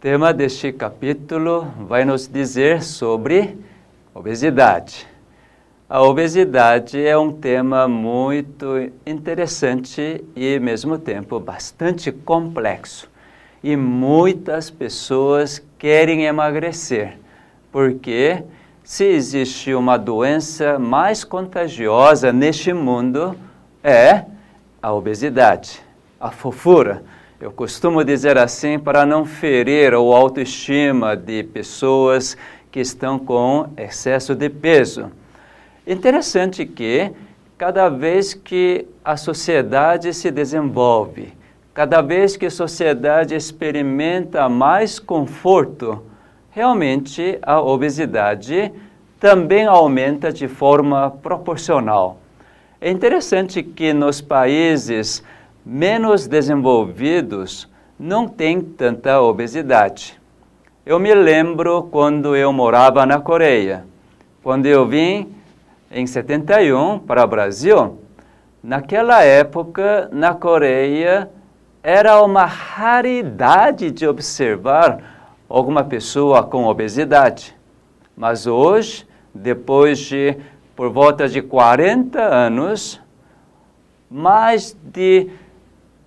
tema deste capítulo vai nos dizer sobre obesidade. A obesidade é um tema muito interessante e, ao mesmo tempo, bastante complexo. E muitas pessoas querem emagrecer, porque se existe uma doença mais contagiosa neste mundo, é a obesidade, a fofura eu costumo dizer assim para não ferir a autoestima de pessoas que estão com excesso de peso. Interessante que cada vez que a sociedade se desenvolve, cada vez que a sociedade experimenta mais conforto, realmente a obesidade também aumenta de forma proporcional. É interessante que nos países menos desenvolvidos não têm tanta obesidade. Eu me lembro quando eu morava na Coreia. Quando eu vim em 71 para o Brasil, naquela época, na Coreia, era uma raridade de observar alguma pessoa com obesidade. Mas hoje, depois de por volta de 40 anos, mais de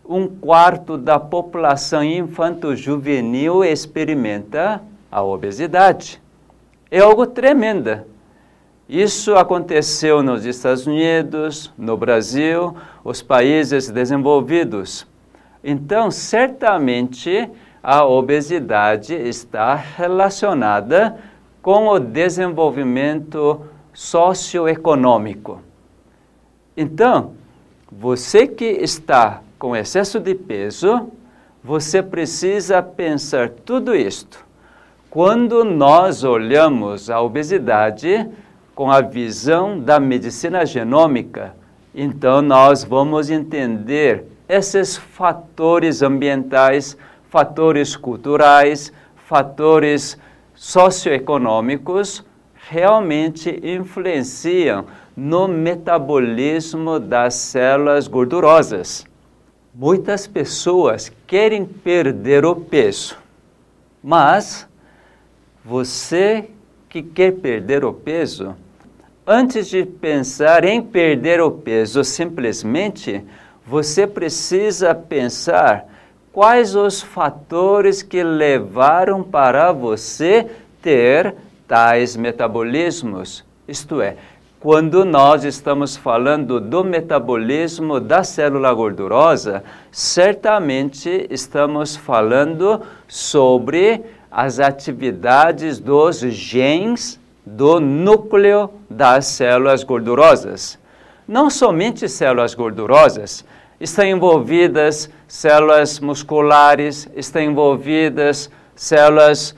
um quarto da população infanto-juvenil experimenta a obesidade. É algo tremendo. Isso aconteceu nos Estados Unidos, no Brasil, os países desenvolvidos. Então, certamente, a obesidade está relacionada com o desenvolvimento socioeconômico. Então, você que está com excesso de peso, você precisa pensar tudo isto. Quando nós olhamos a obesidade com a visão da medicina genômica, então nós vamos entender esses fatores ambientais, fatores culturais, fatores socioeconômicos realmente influenciam no metabolismo das células gordurosas. Muitas pessoas querem perder o peso, mas você que quer perder o peso, antes de pensar em perder o peso simplesmente, você precisa pensar quais os fatores que levaram para você ter tais metabolismos, isto é, quando nós estamos falando do metabolismo da célula gordurosa, certamente estamos falando sobre as atividades dos genes do núcleo das células gordurosas. Não somente células gordurosas, estão envolvidas células musculares, estão envolvidas células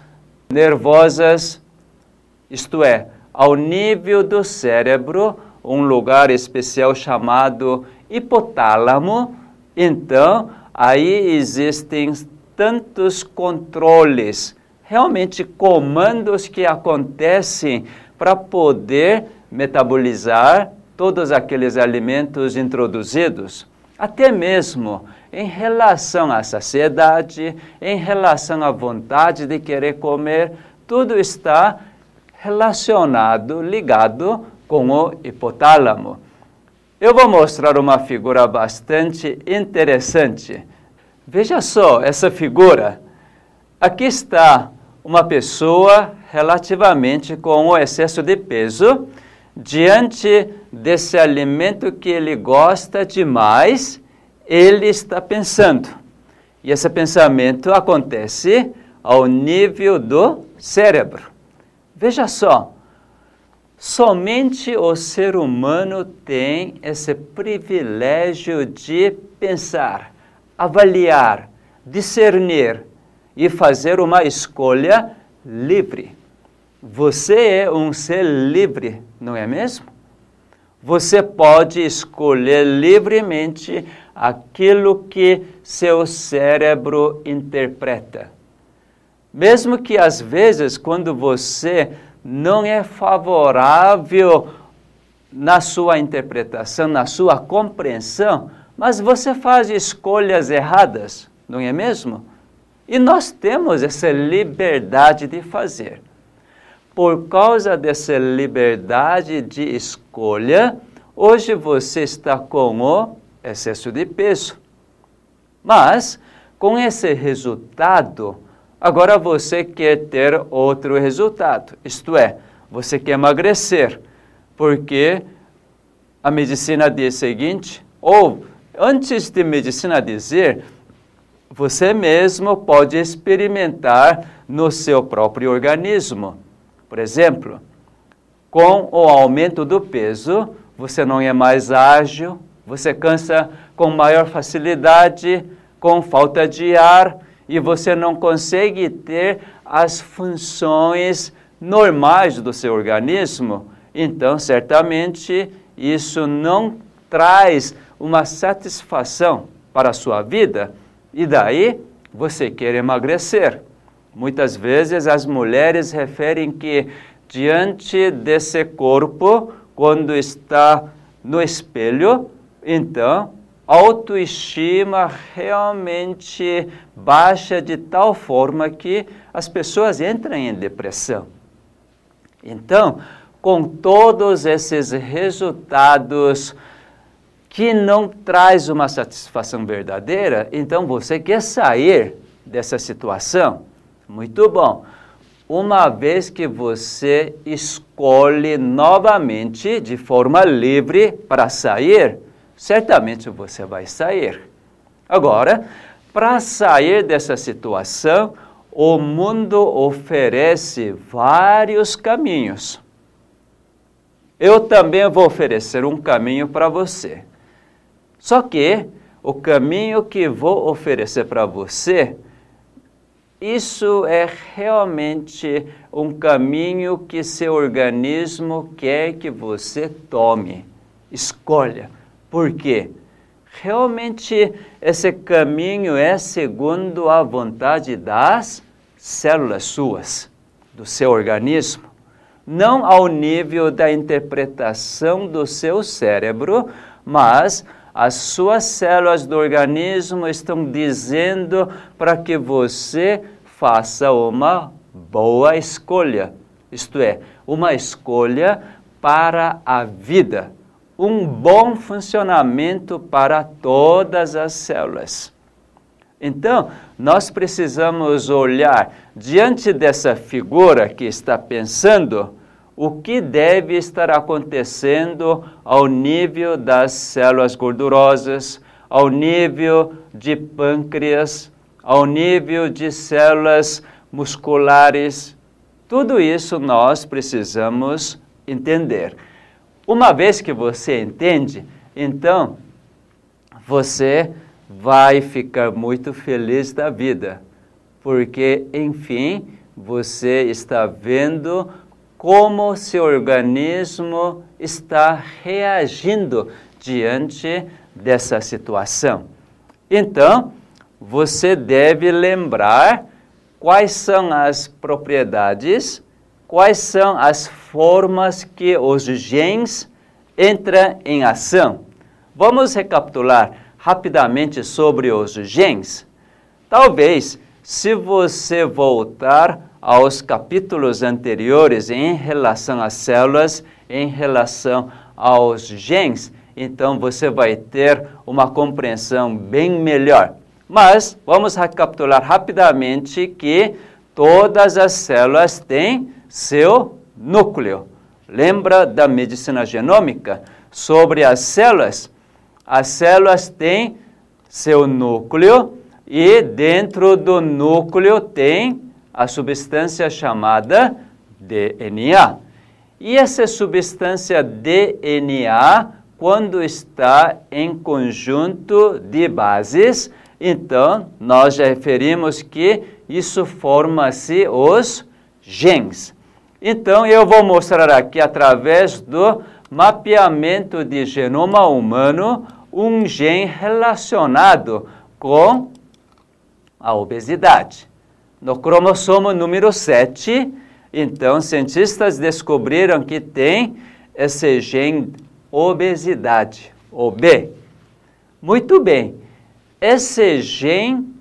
nervosas, isto é, ao nível do cérebro, um lugar especial chamado hipotálamo. Então, aí existem tantos controles, realmente comandos que acontecem para poder metabolizar todos aqueles alimentos introduzidos, até mesmo em relação à saciedade, em relação à vontade de querer comer, tudo está relacionado, ligado com o hipotálamo. Eu vou mostrar uma figura bastante interessante. Veja só essa figura. Aqui está uma pessoa relativamente com o excesso de peso, diante desse alimento que ele gosta demais, ele está pensando. E esse pensamento acontece ao nível do cérebro. Veja só, somente o ser humano tem esse privilégio de pensar, avaliar, discernir e fazer uma escolha livre. Você é um ser livre, não é mesmo? Você pode escolher livremente aquilo que seu cérebro interpreta. Mesmo que às vezes, quando você não é favorável na sua interpretação, na sua compreensão, mas você faz escolhas erradas, não é mesmo? E nós temos essa liberdade de fazer. Por causa dessa liberdade de escolha, hoje você está com o excesso de peso. Mas, com esse resultado, agora você quer ter outro resultado, isto é, você quer emagrecer, porque a medicina diz o seguinte, ou antes de medicina dizer, você mesmo pode experimentar no seu próprio organismo. Por exemplo, com o aumento do peso, você não é mais ágil, você cansa com maior facilidade, com falta de ar e você não consegue ter as funções normais do seu organismo. Então, certamente, isso não traz uma satisfação para a sua vida e daí você quer emagrecer. Muitas vezes as mulheres referem que diante desse corpo, quando está no espelho, então autoestima realmente baixa de tal forma que as pessoas entram em depressão. Então, com todos esses resultados que não traz uma satisfação verdadeira, então você quer sair dessa situação? Muito bom. Uma vez que você escolhe novamente de forma livre para sair, certamente você vai sair. Agora, para sair dessa situação, o mundo oferece vários caminhos. Eu também vou oferecer um caminho para você. Só que o caminho que vou oferecer para você, isso é realmente um caminho que seu organismo quer que você tome. Escolha. Por quê? Realmente esse caminho é segundo a vontade das células suas, do seu organismo, não ao nível da interpretação do seu cérebro, mas as suas células do organismo estão dizendo para que você faça uma boa escolha, isto é, uma escolha para a vida, um bom funcionamento para todas as células. Então, nós precisamos olhar diante dessa figura que está pensando o que deve estar acontecendo ao nível das células gordurosas, ao nível de pâncreas, ao nível de células musculares. Tudo isso nós precisamos entender. Uma vez que você entende, então você vai ficar muito feliz da vida, porque, enfim, você está vendo como seu organismo está reagindo diante dessa situação. Então, você deve lembrar quais são as propriedades, quais são as formas que os genes entram em ação. Vamos recapitular rapidamente sobre os genes. Talvez, se você voltar aos capítulos anteriores em relação às células, em relação aos genes, então você vai ter uma compreensão bem melhor. Mas vamos recapitular rapidamente que todas as células têm seu núcleo. Lembra da medicina genômica? Sobre as células, as células têm seu núcleo e dentro do núcleo tem a substância chamada DNA. E essa substância DNA, quando está em conjunto de bases, então nós já referimos que isso forma-se os genes. Então eu vou mostrar aqui através do mapeamento de genoma humano um gene relacionado com a obesidade. No cromossomo número 7, então, cientistas descobriram que tem esse gene obesidade, OB. Muito bem, esse gene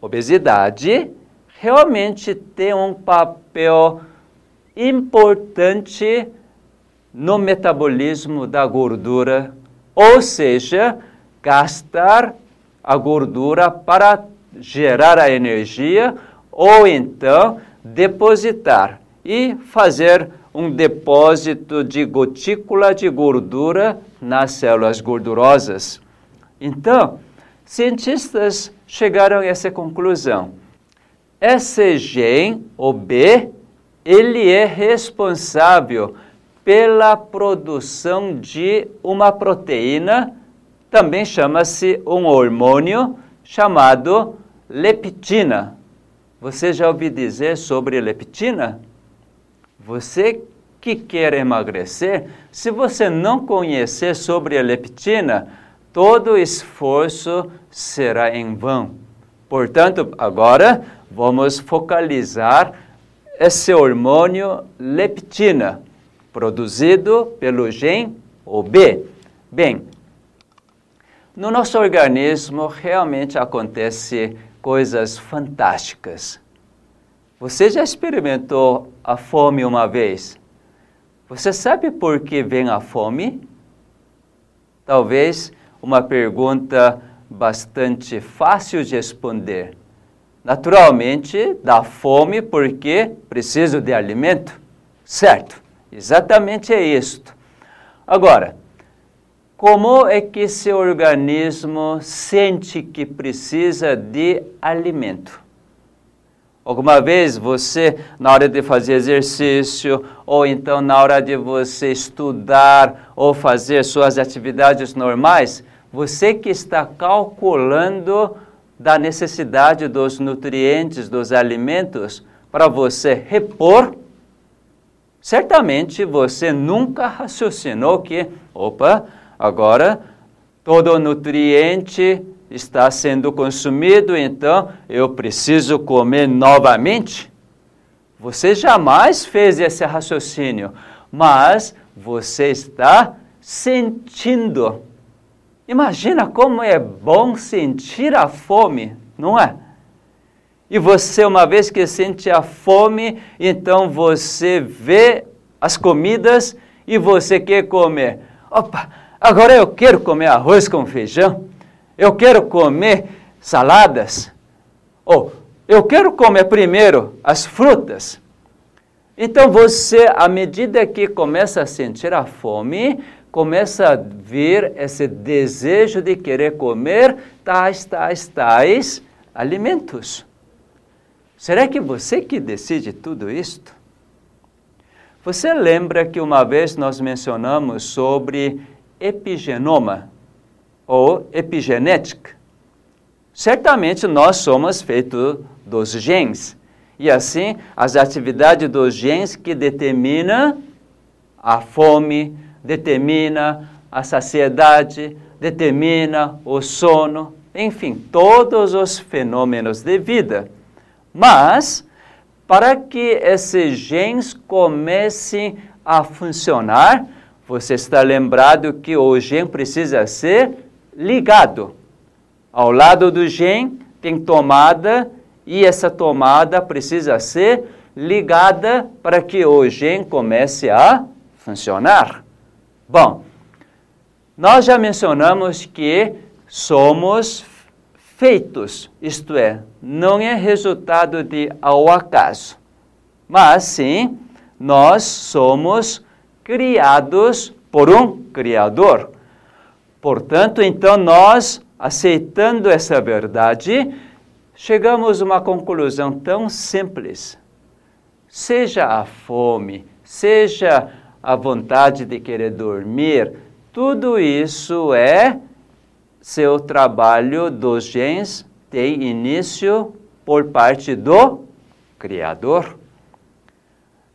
obesidade realmente tem um papel importante no metabolismo da gordura, ou seja, gastar a gordura para gerar a energia ou então depositar e fazer um depósito de gotícula de gordura nas células gordurosas. Então, cientistas chegaram a essa conclusão. Esse gene, o B, ele é responsável pela produção de uma proteína, também chama-se um hormônio chamado leptina. Você já ouviu dizer sobre leptina? Você que quer emagrecer, se você não conhecer sobre a leptina, todo esforço será em vão. Portanto, agora vamos focalizar esse hormônio leptina, produzido pelo gene OB. Bem, no nosso organismo realmente acontece coisas fantásticas. Você já experimentou a fome uma vez? Você sabe por que vem a fome? Talvez uma pergunta bastante fácil de responder. Naturalmente, dá fome porque preciso de alimento, certo? Exatamente é isto. Agora, como é que seu organismo sente que precisa de alimento? Alguma vez você, na hora de fazer exercício, ou então na hora de você estudar ou fazer suas atividades normais, você que está calculando da necessidade dos nutrientes, dos alimentos, para você repor, certamente você nunca raciocinou que, opa, Agora, todo nutriente está sendo consumido, então eu preciso comer novamente? Você jamais fez esse raciocínio, mas você está sentindo. Imagina como é bom sentir a fome, não é? E você, uma vez que sente a fome, então você vê as comidas e você quer comer. Opa, Agora eu quero comer arroz com feijão, eu quero comer saladas, ou eu quero comer primeiro as frutas. Então você, à medida que começa a sentir a fome, começa a vir esse desejo de querer comer tais, tais, tais alimentos. Será que você que decide tudo isto? Você lembra que uma vez nós mencionamos sobre epigenoma ou epigenética. Certamente nós somos feitos dos genes. E assim, as atividades dos genes que determinam a fome, determina a saciedade, determina o sono, enfim, todos os fenômenos de vida. Mas, para que esses genes comecem a funcionar, você está lembrado que o gene precisa ser ligado. Ao lado do gene tem tomada e essa tomada precisa ser ligada para que o gene comece a funcionar. Bom, nós já mencionamos que somos feitos, isto é, não é resultado de ao acaso, mas sim nós somos criados por um Criador. Portanto, então, nós, aceitando essa verdade, chegamos a uma conclusão tão simples. Seja a fome, seja a vontade de querer dormir, tudo isso é seu trabalho dos genes tem início por parte do Criador.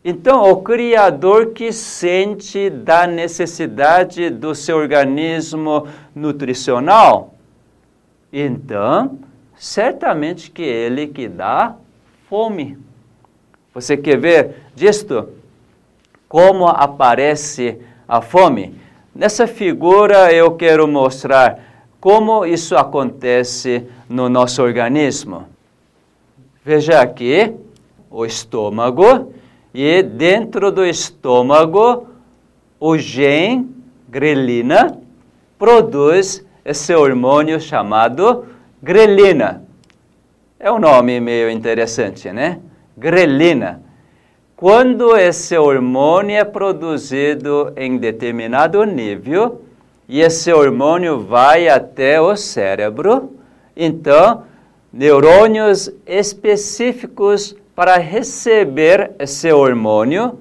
Então, o Criador que sente da necessidade do seu organismo nutricional, então, certamente que ele que dá fome. Você quer ver disto? Como aparece a fome? Nessa figura eu quero mostrar como isso acontece no nosso organismo. Veja aqui o estômago e dentro do estômago o gen grelina produz esse hormônio chamado grelina. É um nome meio interessante, né? Grelina. Quando esse hormônio é produzido em determinado nível e esse hormônio vai até o cérebro, então neurônios específicos para receber esse hormônio,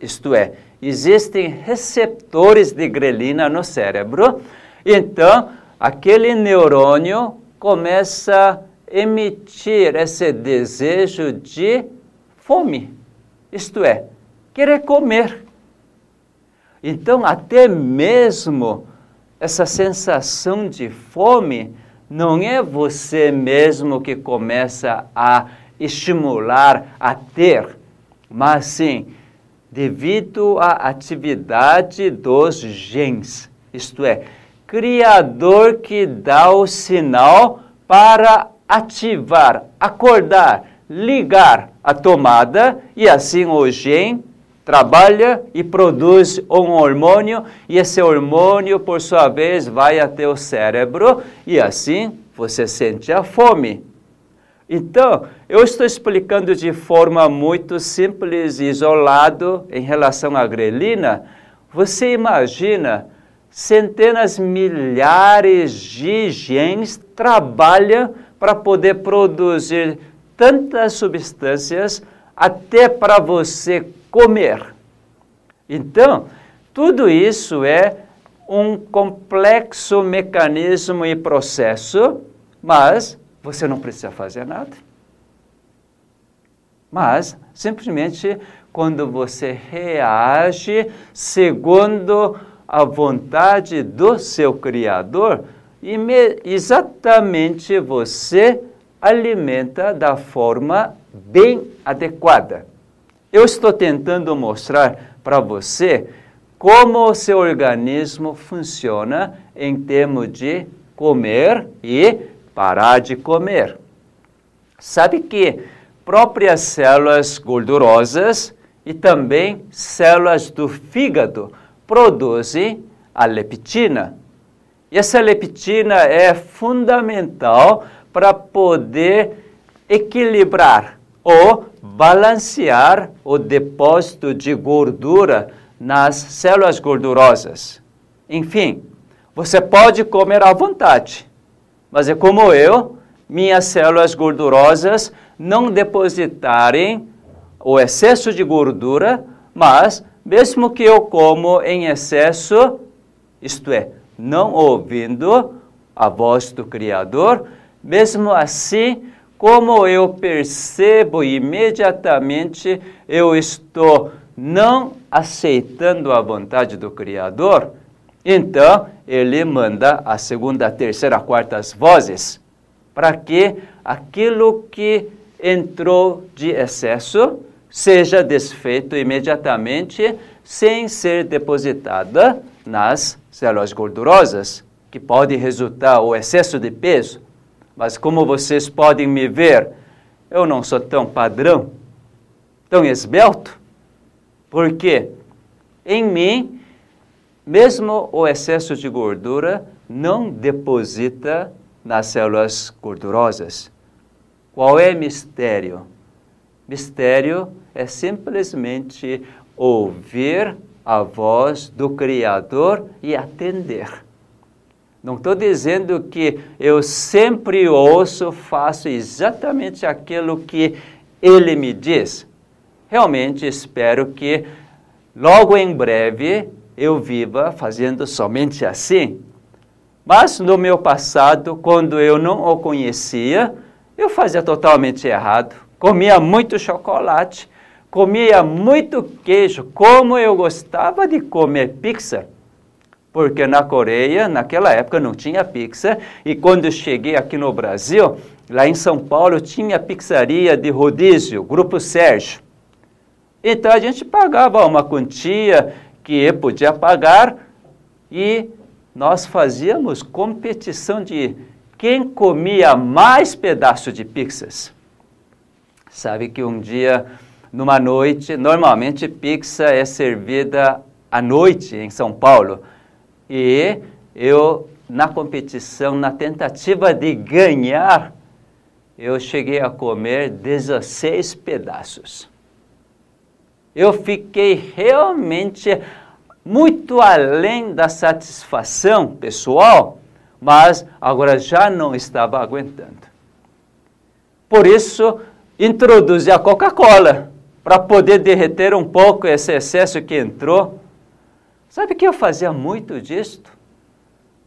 isto é, existem receptores de grelina no cérebro, então aquele neurônio começa a emitir esse desejo de fome, isto é, querer comer. Então, até mesmo essa sensação de fome não é você mesmo que começa a estimular a ter, mas sim devido à atividade dos genes, isto é, criador que dá o sinal para ativar, acordar, ligar a tomada e assim o gene trabalha e produz um hormônio e esse hormônio por sua vez vai até o cérebro e assim você sente a fome. Então, eu estou explicando de forma muito simples e isolado em relação à grelina. Você imagina centenas, milhares de genes trabalham para poder produzir tantas substâncias até para você comer. Então, tudo isso é um complexo mecanismo e processo, mas você não precisa fazer nada. Mas, simplesmente, quando você reage segundo a vontade do seu Criador, exatamente você alimenta da forma bem adequada. Eu estou tentando mostrar para você como o seu organismo funciona em termos de comer e parar de comer. Sabe que próprias células gordurosas e também células do fígado produzem a leptina. E essa leptina é fundamental para poder equilibrar ou balancear o depósito de gordura nas células gordurosas. Enfim, você pode comer à vontade, mas é como eu, minhas células gordurosas não depositarem o excesso de gordura, mas mesmo que eu como em excesso, isto é, não ouvindo a voz do Criador, mesmo assim, como eu percebo imediatamente, eu estou não aceitando a vontade do Criador, então, ele manda a segunda, a terceira, a quarta vozes, para que aquilo que entrou de excesso seja desfeito imediatamente, sem ser depositada nas células gordurosas, que pode resultar o excesso de peso. Mas como vocês podem me ver, eu não sou tão padrão, tão esbelto, porque em mim mesmo o excesso de gordura não deposita nas células gordurosas. Qual é o mistério? Mistério é simplesmente ouvir a voz do Criador e atender. Não estou dizendo que eu sempre ouço, faço exatamente aquilo que Ele me diz. Realmente espero que logo em breve eu viva fazendo somente assim. Mas no meu passado, quando eu não o conhecia, eu fazia totalmente errado. Comia muito chocolate, comia muito queijo, como eu gostava de comer pizza. Porque na Coreia, naquela época, não tinha pizza. E quando eu cheguei aqui no Brasil, lá em São Paulo, tinha pizzaria de rodízio, Grupo Sérgio. Então a gente pagava uma quantia que podia pagar e nós fazíamos competição de quem comia mais pedaço de pizzas. Sabe que um dia, numa noite, normalmente pizza é servida à noite em São Paulo. E eu, na competição, na tentativa de ganhar, eu cheguei a comer 16 pedaços. Eu fiquei realmente muito além da satisfação pessoal, mas agora já não estava aguentando. Por isso, introduzi a Coca-Cola para poder derreter um pouco esse excesso que entrou. Sabe que eu fazia muito disto?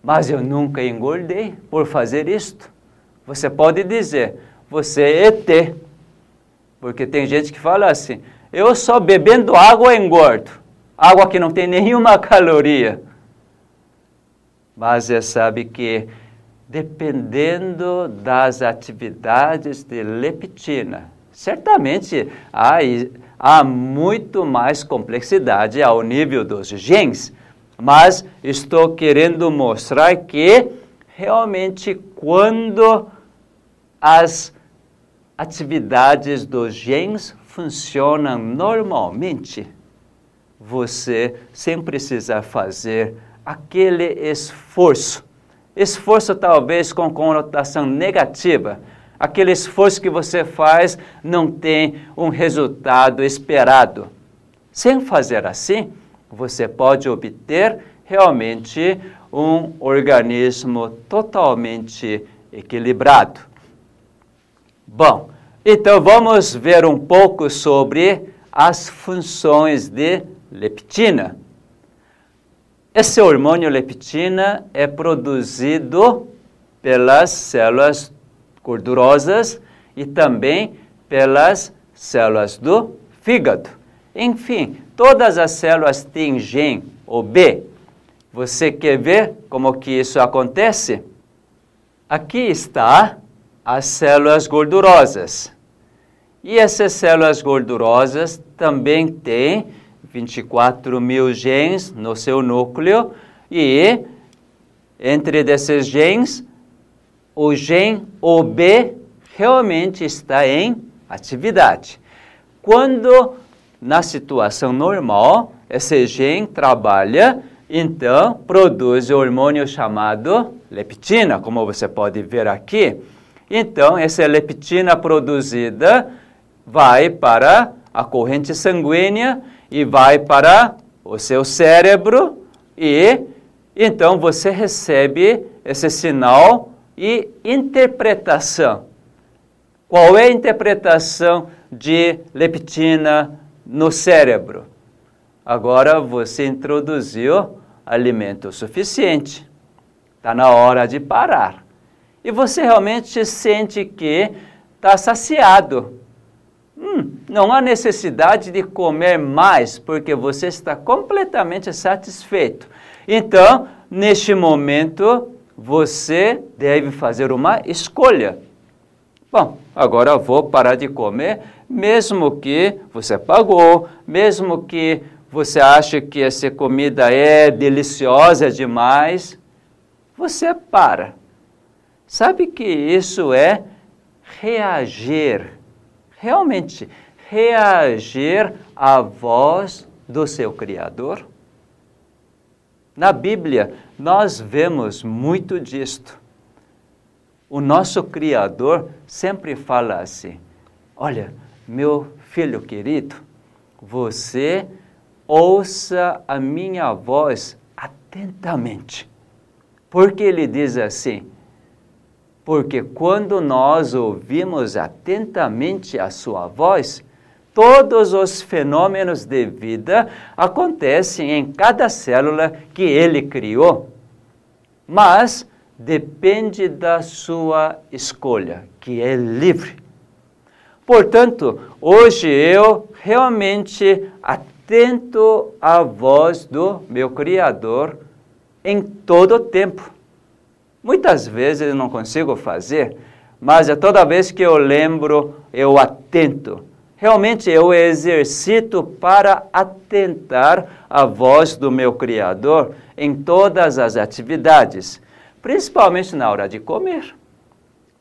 Mas eu nunca engordei por fazer isto. Você pode dizer, você é ET. Porque tem gente que fala assim, eu só bebendo água engordo. Água que não tem nenhuma caloria. Mas você sabe que dependendo das atividades de leptina, certamente há, há muito mais complexidade ao nível dos genes, mas estou querendo mostrar que realmente quando as atividades dos genes funcionam normalmente, você sem precisar fazer aquele esforço. Esforço talvez com conotação negativa. Aquele esforço que você faz não tem um resultado esperado. Sem fazer assim, você pode obter realmente um organismo totalmente equilibrado. Bom, então vamos ver um pouco sobre as funções de leptina. Esse hormônio leptina é produzido pelas células gordurosas e também pelas células do fígado. Enfim, todas as células têm gene ou B. Você quer ver como que isso acontece? Aqui está as células gordurosas. E essas células gordurosas também têm 24 mil genes no seu núcleo e entre desses genes, o gene OB realmente está em atividade. Quando na situação normal, esse gene trabalha, então produz o hormônio chamado leptina, como você pode ver aqui. Então, essa leptina produzida vai para a corrente sanguínea e vai para o seu cérebro e então você recebe esse sinal e interpretação. Qual é a interpretação de leptina no cérebro? Agora você introduziu alimento suficiente. Está na hora de parar e você realmente sente que está saciado. Hum, não há necessidade de comer mais, porque você está completamente satisfeito. Então, neste momento, você deve fazer uma escolha. Bom, agora vou parar de comer, mesmo que você pagou, mesmo que você acha que essa comida é deliciosa demais, você para. Sabe que isso é reagir, realmente reagir à voz do seu Criador? Na Bíblia, nós vemos muito disto. O nosso Criador sempre fala assim: Olha, meu filho querido, você ouça a minha voz atentamente. Porque ele diz assim: porque quando nós ouvimos atentamente a sua voz, todos os fenômenos de vida acontecem em cada célula que ele criou. Mas depende da sua escolha, que é livre. Portanto, hoje eu realmente atento à voz do meu Criador em todo o tempo. Muitas vezes eu não consigo fazer, mas é toda vez que eu lembro, eu atento. Realmente eu exercito para atentar à voz do meu Criador em todas as atividades, principalmente na hora de comer.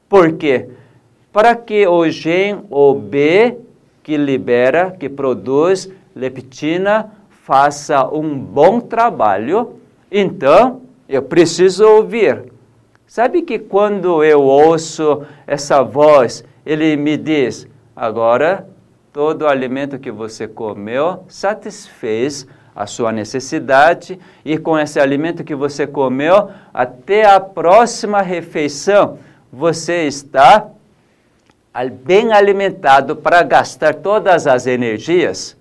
Porque para que o gene OB, que libera, que produz leptina, faça um bom trabalho, então eu preciso ouvir. Sabe que quando eu ouço essa voz, ele me diz: agora todo o alimento que você comeu satisfez a sua necessidade e com esse alimento que você comeu, até a próxima refeição, você está bem alimentado para gastar todas as energias.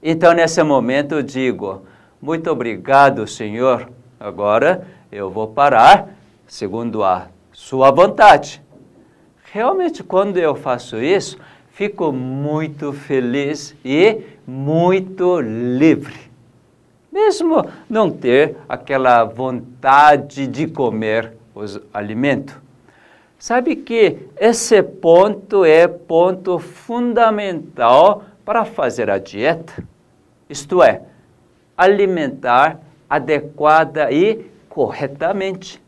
Então, nesse momento, eu digo: muito obrigado, Senhor. Agora eu vou parar segundo a sua vontade. Realmente, quando eu faço isso, fico muito feliz e muito livre mesmo não ter aquela vontade de comer os alimentos. Sabe que esse ponto é ponto fundamental para fazer a dieta, isto é, alimentar adequada e corretamente.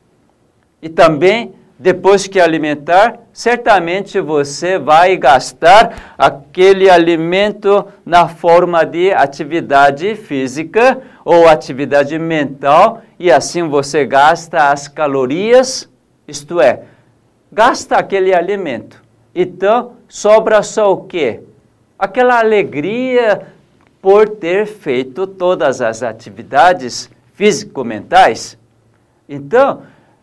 E também depois que alimentar, certamente você vai gastar aquele alimento na forma de atividade física ou atividade mental, e assim você gasta as calorias, isto é, gasta aquele alimento. Então, sobra só o quê? Aquela alegria por ter feito todas as atividades físico-mentais. Então,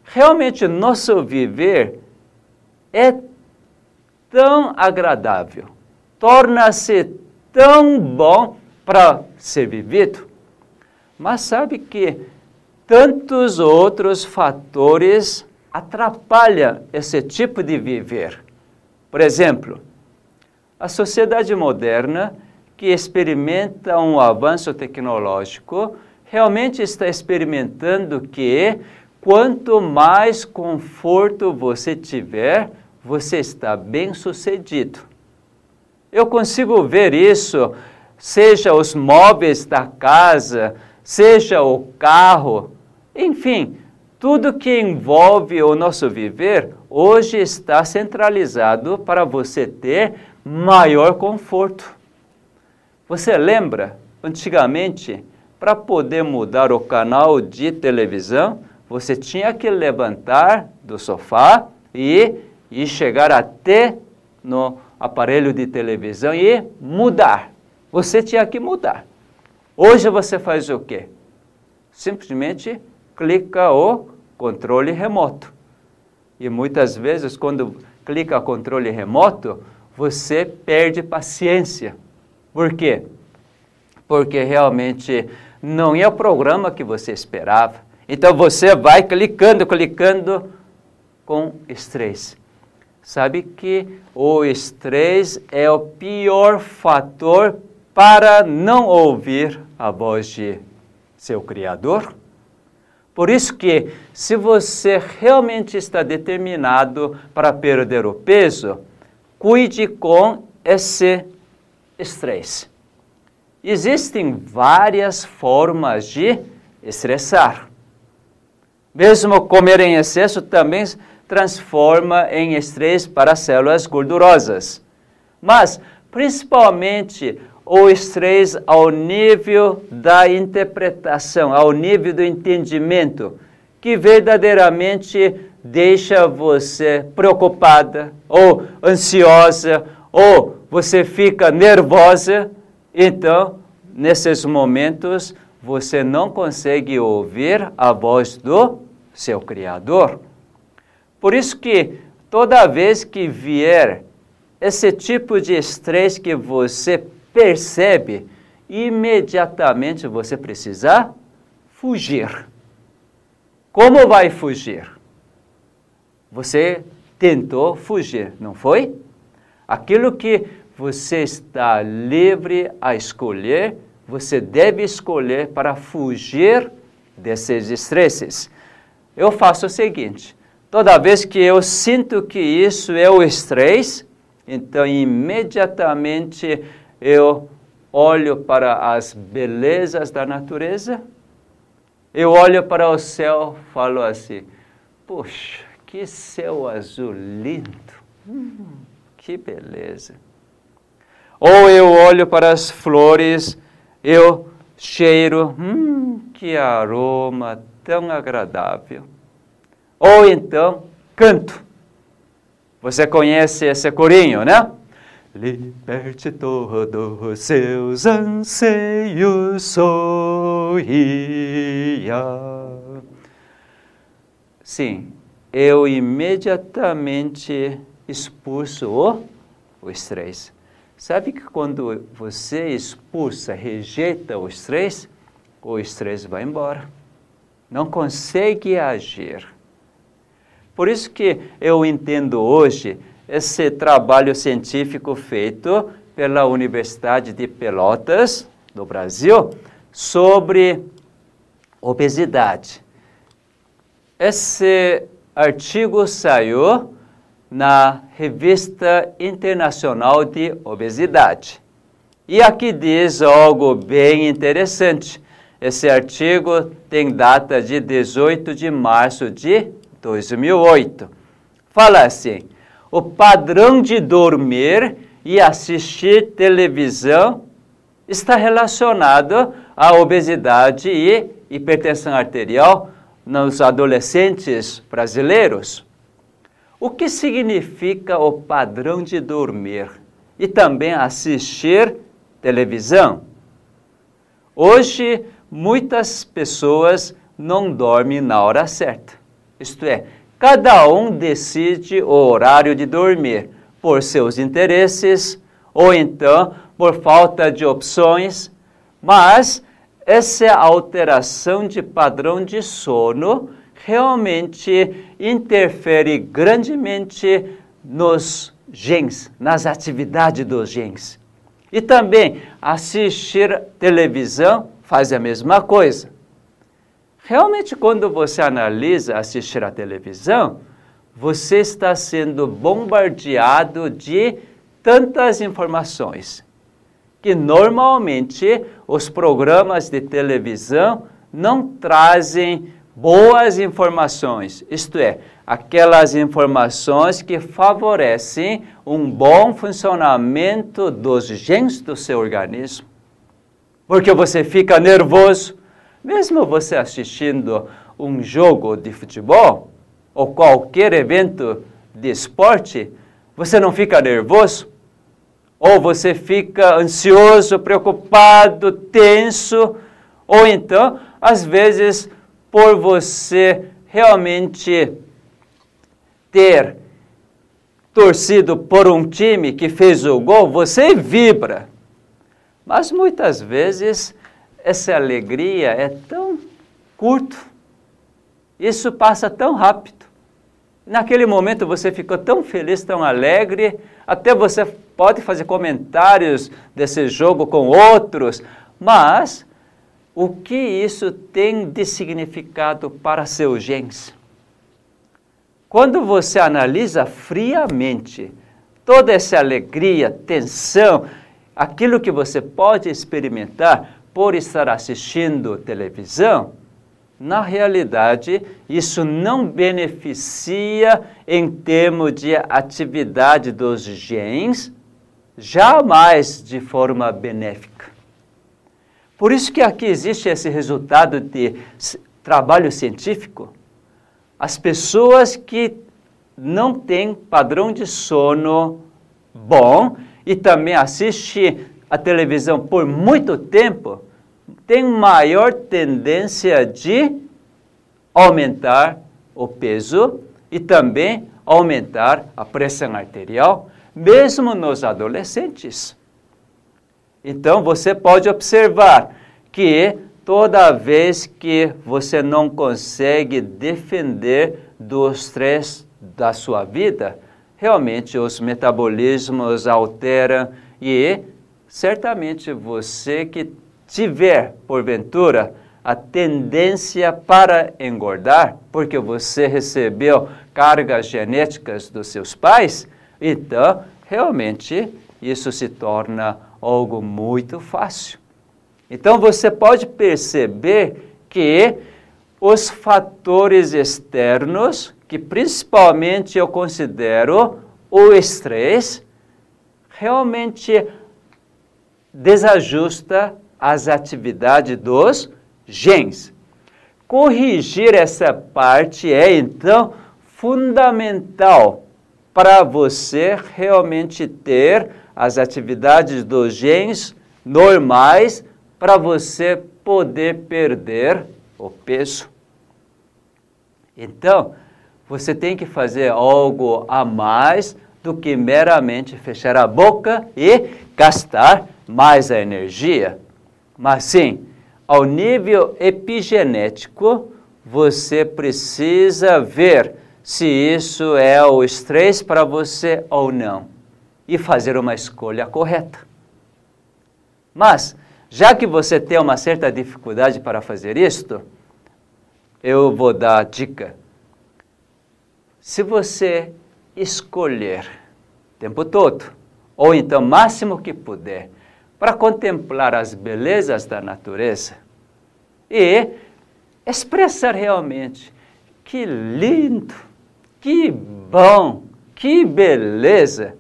realmente nosso viver é tão agradável, torna-se tão bom para ser vivido. Mas sabe que tantos outros fatores atrapalham esse tipo de viver. Por exemplo, a sociedade moderna que experimenta um avanço tecnológico realmente está experimentando que Quanto mais conforto você tiver, você está bem sucedido. Eu consigo ver isso, seja os móveis da casa, seja o carro, enfim, tudo que envolve o nosso viver hoje está centralizado para você ter maior conforto. Você lembra, antigamente, para poder mudar o canal de televisão, você tinha que levantar do sofá e, e chegar até no aparelho de televisão e mudar. Você tinha que mudar. Hoje você faz o quê? Simplesmente clica o controle remoto. E muitas vezes, quando clica controle remoto, você perde paciência. Por quê? Porque realmente não é o programa que você esperava então você vai clicando, clicando com estresse. Sabe que o estresse é o pior fator para não ouvir a voz de seu Criador? Por isso que, se você realmente está determinado para perder o peso, cuide com esse estresse. Existem várias formas de estressar. Mesmo comer em excesso também transforma em estresse para as células gordurosas. Mas, principalmente, o estresse ao nível da interpretação, ao nível do entendimento, que verdadeiramente deixa você preocupada ou ansiosa ou você fica nervosa. Então, nesses momentos, você não consegue ouvir a voz do seu Criador. Por isso que toda vez que vier esse tipo de estresse que você percebe, imediatamente você precisa fugir. Como vai fugir? Você tentou fugir, não foi? Aquilo que você está livre a escolher, você deve escolher para fugir desses estresses eu faço o seguinte: toda vez que eu sinto que isso é o estresse, então imediatamente eu olho para as belezas da natureza, eu olho para o céu, falo assim: puxa, que céu azul lindo, que beleza. Ou eu olho para as flores, eu cheiro, hum, que aroma tão agradável. Ou então, canto. Você conhece esse corinho, né? Liberte todos seus anseios, sorria. Sim, eu imediatamente expulso o, o estresse. Sabe que quando você expulsa, rejeita o estresse, o estresse vai embora. Não consegue agir. Por isso que eu entendo hoje esse trabalho científico feito pela Universidade de Pelotas, do Brasil, sobre obesidade. Esse artigo saiu na Revista Internacional de Obesidade. E aqui diz algo bem interessante. Esse artigo tem data de 18 de março de 2008. Fala assim: o padrão de dormir e assistir televisão está relacionado à obesidade e hipertensão arterial nos adolescentes brasileiros. O que significa o padrão de dormir e também assistir televisão? Hoje, muitas pessoas não dormem na hora certa. Isto é, cada um decide o horário de dormir por seus interesses ou então por falta de opções, mas essa alteração de padrão de sono realmente interfere grandemente nos genes, nas atividades dos genes. E também assistir televisão faz a mesma coisa. Realmente, quando você analisa assistir a televisão, você está sendo bombardeado de tantas informações que normalmente os programas de televisão não trazem boas informações, isto é, aquelas informações que favorecem um bom funcionamento dos genes do seu organismo. Porque você fica nervoso, mesmo você assistindo um jogo de futebol ou qualquer evento de esporte, você não fica nervoso? Ou você fica ansioso, preocupado, tenso, ou então, às vezes, por você realmente ter torcido por um time que fez o gol, você vibra. Mas muitas vezes essa alegria é tão curto, isso passa tão rápido. Naquele momento você ficou tão feliz, tão alegre, até você pode fazer comentários desse jogo com outros, mas o que isso tem de significado para seus genes? Quando você analisa friamente toda essa alegria, tensão, aquilo que você pode experimentar por estar assistindo televisão, na realidade, isso não beneficia em termos de atividade dos genes, jamais de forma benéfica. Por isso que aqui existe esse resultado de trabalho científico. As pessoas que não têm padrão de sono bom e também assistem a televisão por muito tempo, têm maior tendência de aumentar o peso e também aumentar a pressão arterial, mesmo nos adolescentes. Então você pode observar que toda vez que você não consegue defender do estresse da sua vida, realmente os metabolismos alteram e certamente você que tiver, porventura, a tendência para engordar, porque você recebeu cargas genéticas dos seus pais, então realmente isso se torna algo muito fácil. Então você pode perceber que os fatores externos, que principalmente eu considero o estresse realmente desajusta as atividades dos genes. Corrigir essa parte é então fundamental para você realmente ter as atividades dos genes normais para você poder perder o peso. Então, você tem que fazer algo a mais do que meramente fechar a boca e gastar mais a energia. Mas sim, ao nível epigenético, você precisa ver se isso é o estresse para você ou não e fazer uma escolha correta. Mas, já que você tem uma certa dificuldade para fazer isto, eu vou dar a dica. Se você escolher o tempo todo, ou então máximo que puder, para contemplar as belezas da natureza e expressar realmente que lindo, que bom, que beleza.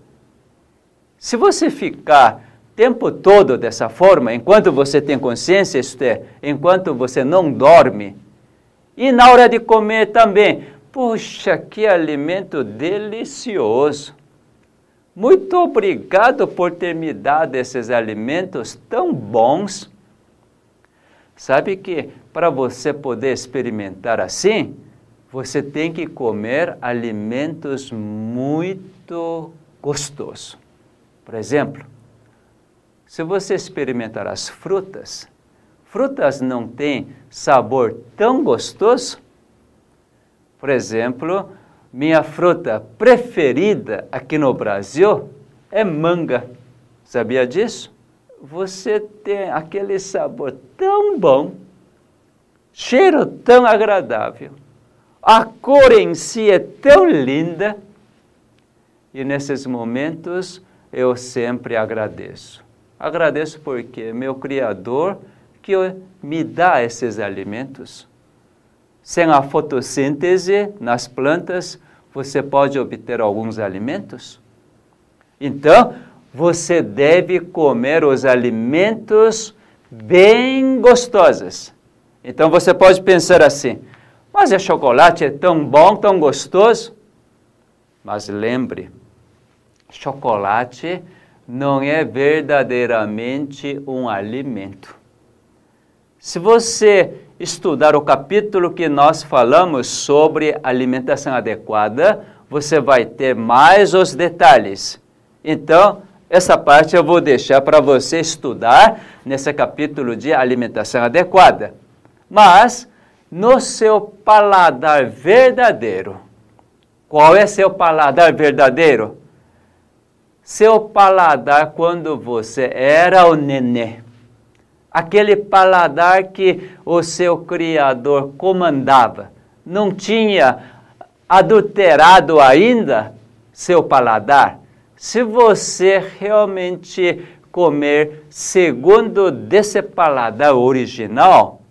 Se você ficar tempo todo dessa forma, enquanto você tem consciência, isto é, enquanto você não dorme, e na hora de comer também, puxa, que alimento delicioso. Muito obrigado por ter me dado esses alimentos tão bons. Sabe que para você poder experimentar assim, você tem que comer alimentos muito gostosos. Por exemplo, se você experimentar as frutas, frutas não têm sabor tão gostoso? Por exemplo, minha fruta preferida aqui no Brasil é manga. Sabia disso? Você tem aquele sabor tão bom, cheiro tão agradável, a cor em si é tão linda, e nesses momentos eu sempre agradeço. Agradeço porque meu Criador que me dá esses alimentos. Sem a fotossíntese nas plantas, você pode obter alguns alimentos. Então, você deve comer os alimentos bem gostosos. Então você pode pensar assim: mas o chocolate é tão bom, tão gostoso. Mas lembre, chocolate não é verdadeiramente um alimento. Se você estudar o capítulo que nós falamos sobre alimentação adequada, você vai ter mais os detalhes. Então, essa parte eu vou deixar para você estudar nesse capítulo de alimentação adequada. Mas, no seu paladar verdadeiro, qual é seu paladar verdadeiro? Seu paladar quando você era o nenê aquele paladar que o seu Criador comandava. Não tinha adulterado ainda seu paladar. Se você realmente comer segundo desse paladar original,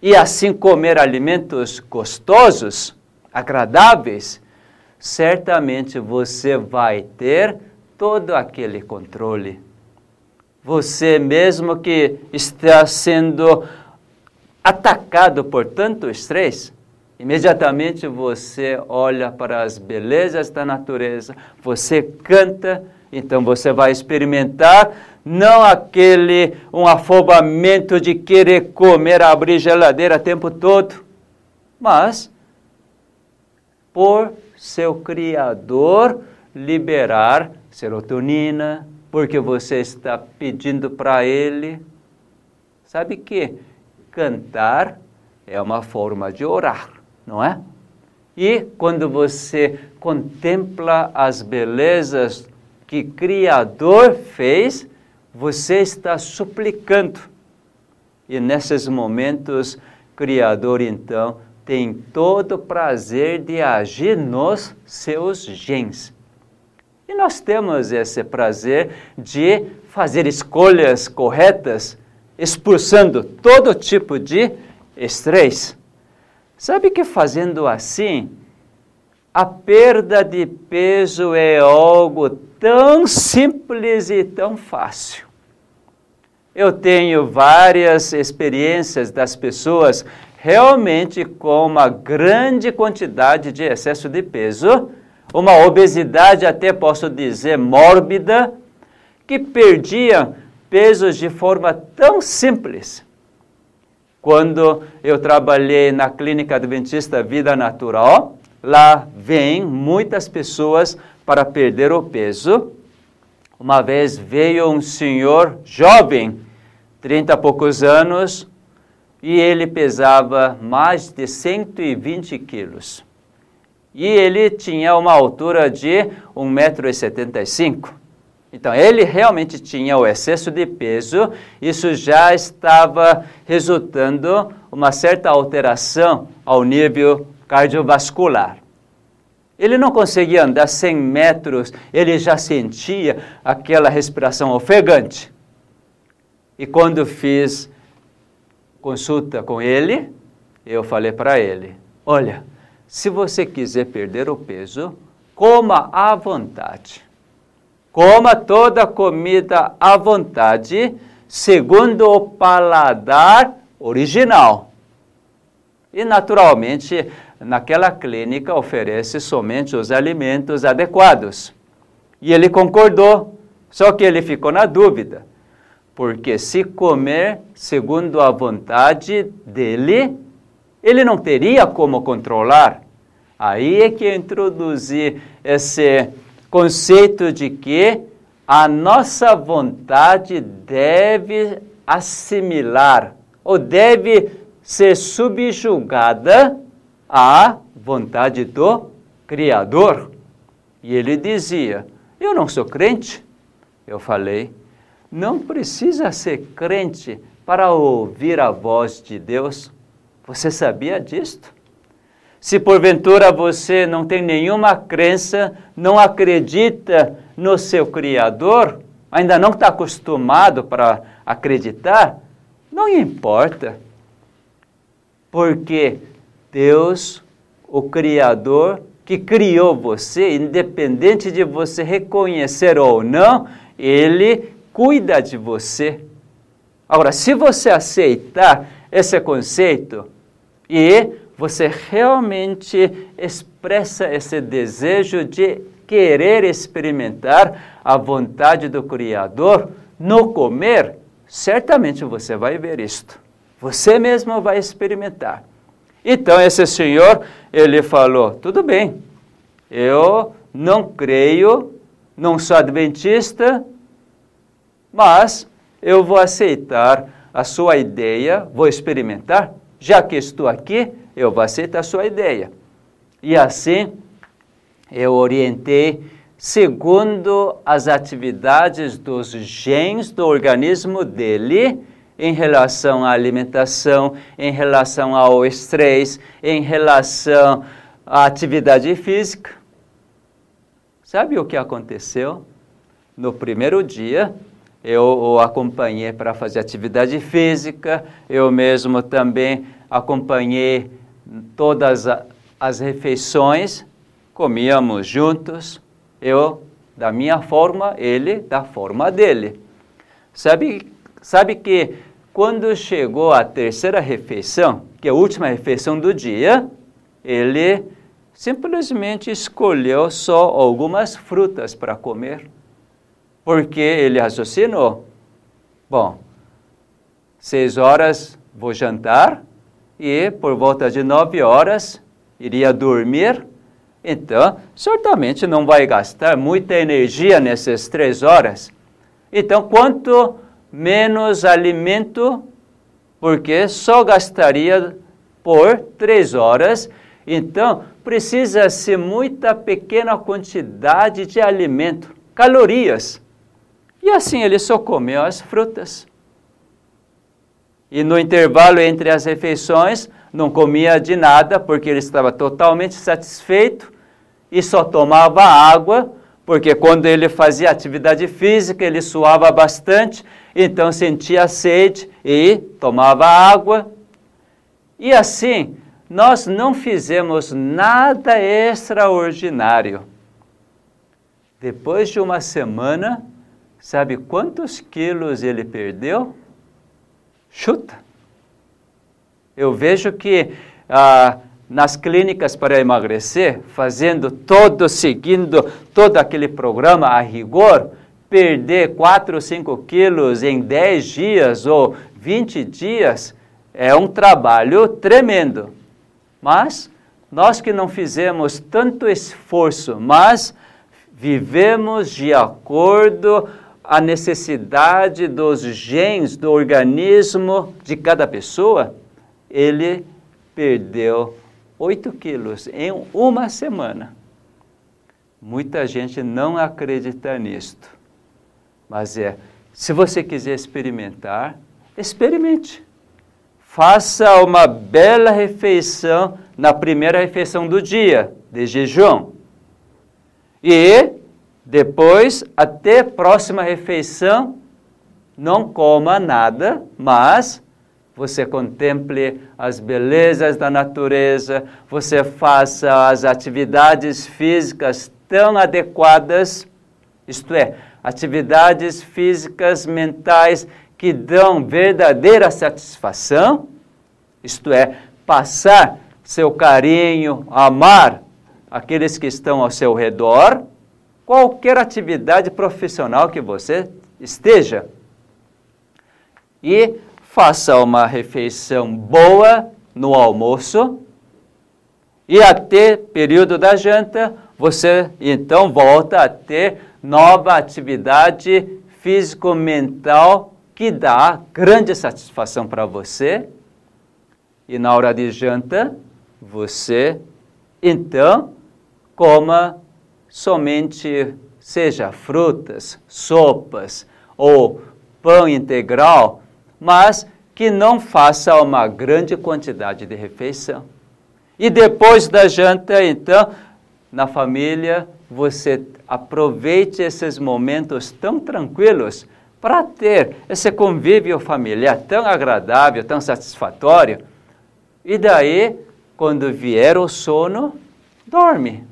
e assim comer alimentos gostosos, agradáveis, certamente você vai ter todo aquele controle você mesmo que está sendo atacado por tanto estresse, imediatamente você olha para as belezas da natureza, você canta, então você vai experimentar não aquele um afobamento de querer comer, abrir geladeira o tempo todo, mas por seu Criador liberar serotonina, porque você está pedindo para Ele. Sabe que cantar é uma forma de orar, não é? E quando você contempla as belezas que Criador fez, você está suplicando. E nesses momentos, Criador então tem todo o prazer de agir nos seus genes. E nós temos esse prazer de fazer escolhas corretas, expulsando todo tipo de estresse. Sabe que fazendo assim, a perda de peso é algo tão simples e tão fácil. Eu tenho várias experiências das pessoas realmente com uma grande quantidade de excesso de peso, uma obesidade, até posso dizer, mórbida, que perdiam pesos de forma tão simples. Quando eu trabalhei na Clínica Adventista Vida Natural, lá vêm muitas pessoas para perder o peso. Uma vez veio um senhor jovem, 30 e poucos anos, e ele pesava mais de 120 quilos. E ele tinha uma altura de 1,75m. Então, ele realmente tinha o excesso de peso, isso já estava resultando uma certa alteração ao nível cardiovascular. Ele não conseguia andar 100 metros, ele já sentia aquela respiração ofegante. E quando fiz consulta com ele, eu falei para ele: Olha, se você quiser perder o peso, coma à vontade. Coma toda comida à vontade, segundo o paladar original. E, naturalmente, naquela clínica oferece somente os alimentos adequados. E ele concordou, só que ele ficou na dúvida, porque se comer segundo a vontade dele, ele não teria como controlar. Aí é que introduzi esse conceito de que a nossa vontade deve assimilar ou deve ser subjugada à vontade do Criador. E ele dizia: Eu não sou crente. Eu falei: Não precisa ser crente para ouvir a voz de Deus. Você sabia disto? Se porventura você não tem nenhuma crença, não acredita no seu Criador, ainda não está acostumado para acreditar, não importa. Porque Deus, o Criador, que criou você, independente de você reconhecer ou não, Ele cuida de você. Agora, se você aceitar esse conceito e você realmente expressa esse desejo de querer experimentar a vontade do Criador no comer, certamente você vai ver isto. Você mesmo vai experimentar. Então esse senhor, ele falou: tudo bem, eu não creio, não sou adventista, mas eu vou aceitar a sua ideia, vou experimentar, já que estou aqui, eu vou aceitar a sua ideia. E assim, eu orientei segundo as atividades dos genes do organismo dele, em relação à alimentação, em relação ao estresse, em relação à atividade física. Sabe o que aconteceu? No primeiro dia, eu o acompanhei para fazer atividade física, eu mesmo também acompanhei todas as refeições, comíamos juntos, eu da minha forma, ele da forma dele. Sabe, sabe que quando chegou a terceira refeição, que é a última refeição do dia, ele simplesmente escolheu só algumas frutas para comer, porque ele raciocinou: bom, seis horas vou jantar e por volta de nove horas iria dormir. Então, certamente não vai gastar muita energia nessas três horas. Então, quanto menos alimento, porque só gastaria por três horas. Então, precisa-se muita pequena quantidade de alimento, calorias. E assim ele só comeu as frutas. E no intervalo entre as refeições, não comia de nada, porque ele estava totalmente satisfeito e só tomava água porque quando ele fazia atividade física, ele suava bastante, então sentia sede e tomava água. E assim, nós não fizemos nada extraordinário. Depois de uma semana, sabe quantos quilos ele perdeu? Chuta. Eu vejo que ah, nas clínicas para emagrecer, fazendo todo, seguindo todo aquele programa a rigor, perder 4 ou 5 quilos em 10 dias ou 20 dias é um trabalho tremendo. Mas nós que não fizemos tanto esforço, mas vivemos de acordo a necessidade dos genes do organismo de cada pessoa, ele perdeu 8 quilos em uma semana. Muita gente não acredita nisto. Mas é, se você quiser experimentar, experimente. Faça uma bela refeição na primeira refeição do dia, de jejum. E depois, até a próxima refeição, não coma nada, mas você contemple as belezas da natureza, você faça as atividades físicas tão adequadas, isto é, atividades físicas mentais que dão verdadeira satisfação, isto é, passar seu carinho, amar aqueles que estão ao seu redor, qualquer atividade profissional que você esteja. E faça uma refeição boa no almoço e até período da janta, você então volta a ter nova atividade físico-mental que dá grande satisfação para você. E na hora de janta, você então coma somente seja frutas, sopas ou pão integral, mas que não faça uma grande quantidade de refeição. E depois da janta, então, na família, você aproveite esses momentos tão tranquilos para ter esse convívio familiar tão agradável, tão satisfatório. E daí, quando vier o sono, dorme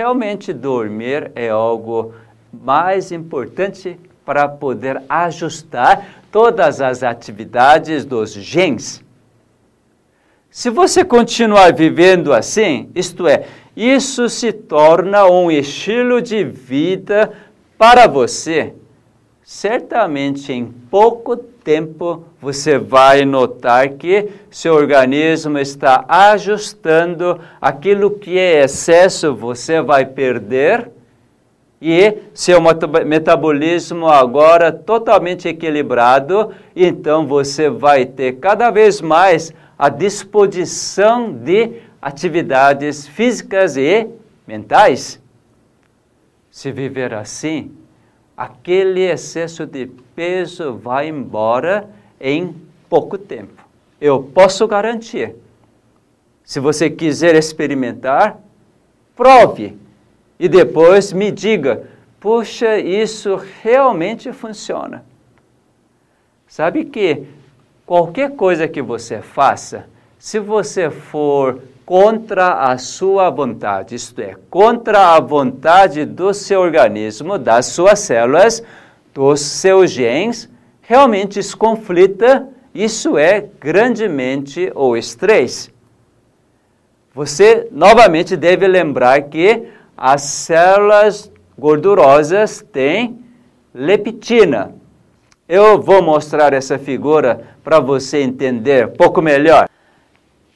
realmente dormir é algo mais importante para poder ajustar todas as atividades dos genes. Se você continuar vivendo assim, isto é, isso se torna um estilo de vida para você. Certamente em pouco tempo você vai notar que seu organismo está ajustando aquilo que é excesso, você vai perder e seu metabolismo agora totalmente equilibrado, então você vai ter cada vez mais a disposição de atividades físicas e mentais. Se viver assim, aquele excesso de peso vai embora em pouco tempo. Eu posso garantir. Se você quiser experimentar, prove e depois me diga: puxa, isso realmente funciona. Sabe que qualquer coisa que você faça, se você for contra a sua vontade, isto é, contra a vontade do seu organismo, das suas células, dos seus genes, realmente isso conflita, isso é grandemente o estresse. Você novamente deve lembrar que as células gordurosas têm leptina. Eu vou mostrar essa figura para você entender um pouco melhor.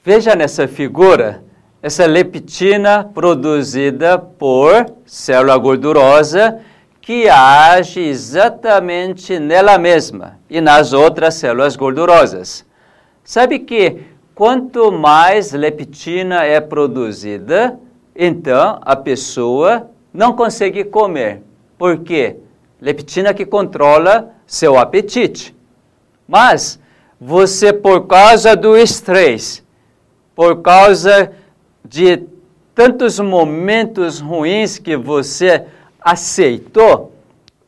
Veja nessa figura essa leptina produzida por célula gordurosa que age exatamente nela mesma e nas outras células gordurosas. Sabe que quanto mais leptina é produzida, então a pessoa não consegue comer. Por quê? Leptina que controla seu apetite. Mas você, por causa do estresse, por causa de tantos momentos ruins que você aceitou,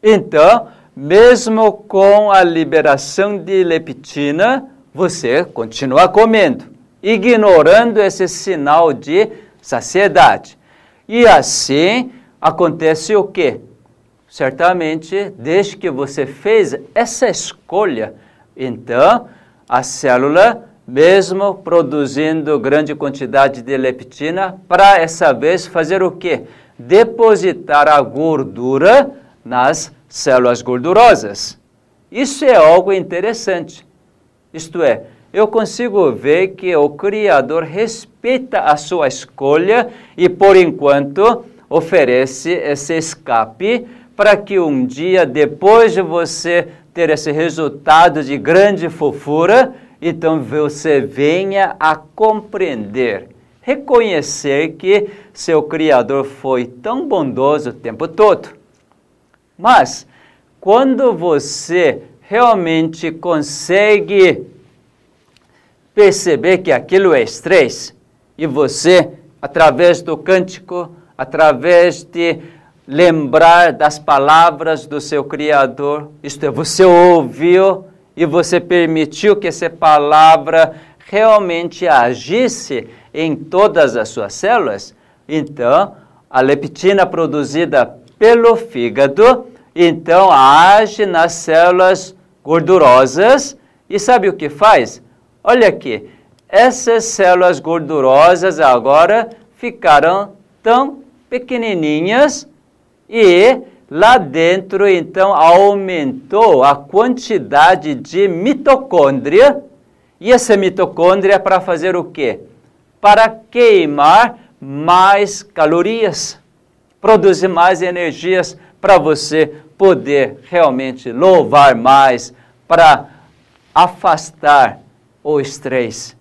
então, mesmo com a liberação de leptina, você continua comendo. ignorando esse sinal de saciedade. E assim acontece o quê? Certamente, desde que você fez essa escolha, então a célula, mesmo produzindo grande quantidade de leptina, para essa vez fazer o quê? Depositar a gordura nas células gordurosas. Isso é algo interessante. Isto é, eu consigo ver que o Criador respeita a sua escolha e, por enquanto, oferece esse escape para que um dia, depois de você ter esse resultado de grande fofura, então você venha a compreender, reconhecer que seu Criador foi tão bondoso o tempo todo. Mas, quando você realmente consegue perceber que aquilo é estresse e você, através do cântico, através de lembrar das palavras do seu Criador, isto é, você ouviu e você permitiu que essa palavra realmente agisse em todas as suas células, então a leptina produzida pelo fígado então age nas células gordurosas e sabe o que faz? Olha aqui, essas células gordurosas agora ficaram tão pequenininhas e lá dentro então aumentou a quantidade de mitocôndria e essa mitocôndria é para fazer o quê? Para queimar mais calorias, produzir mais energias para você poder realmente louvar mais, para afastar o estresse.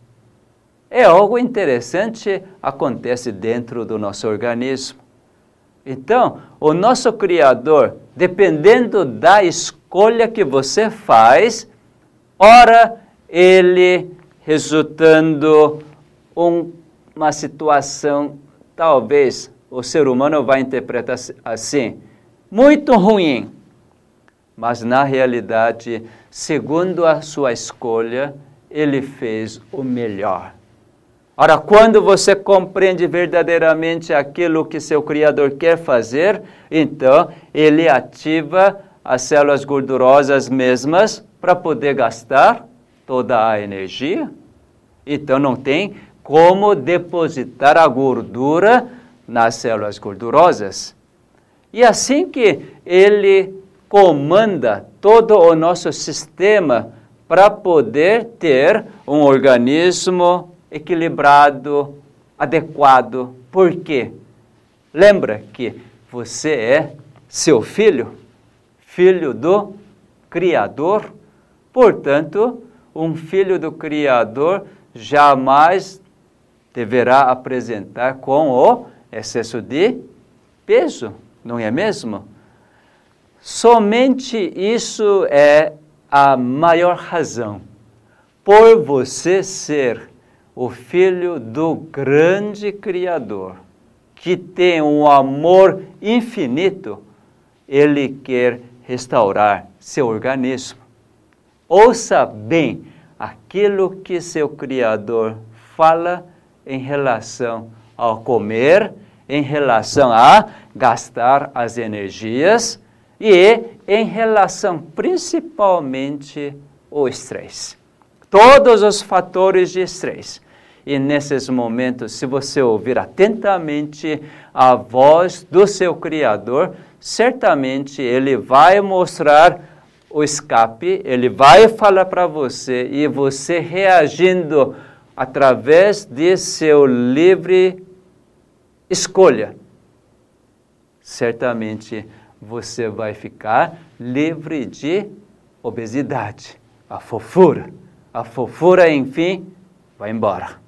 É algo interessante acontece dentro do nosso organismo. Então, o nosso Criador, dependendo da escolha que você faz, ora ele resultando uma situação, talvez o ser humano vai interpretar assim, muito ruim. Mas na realidade, segundo a sua escolha, ele fez o melhor. Ora, quando você compreende verdadeiramente aquilo que seu Criador quer fazer, então ele ativa as células gordurosas mesmas para poder gastar toda a energia. Então não tem como depositar a gordura nas células gordurosas. E assim que ele comanda todo o nosso sistema para poder ter um organismo equilibrado, adequado. Por quê? Lembra que você é seu filho, filho do Criador. Portanto, um filho do Criador jamais deverá apresentar com o excesso de peso não é mesmo? Somente isso é a maior razão. Por você ser o filho do grande Criador, que tem um amor infinito, ele quer restaurar seu organismo. Ouça bem aquilo que seu Criador fala em relação ao comer em relação a gastar as energias e em relação principalmente ao estresse. Todos os fatores de estresse. E nesses momentos, se você ouvir atentamente a voz do seu Criador, certamente ele vai mostrar o escape, ele vai falar para você e você reagindo através de seu livre escolha, certamente você vai ficar livre de obesidade. A fofura, a fofura, enfim, vai embora.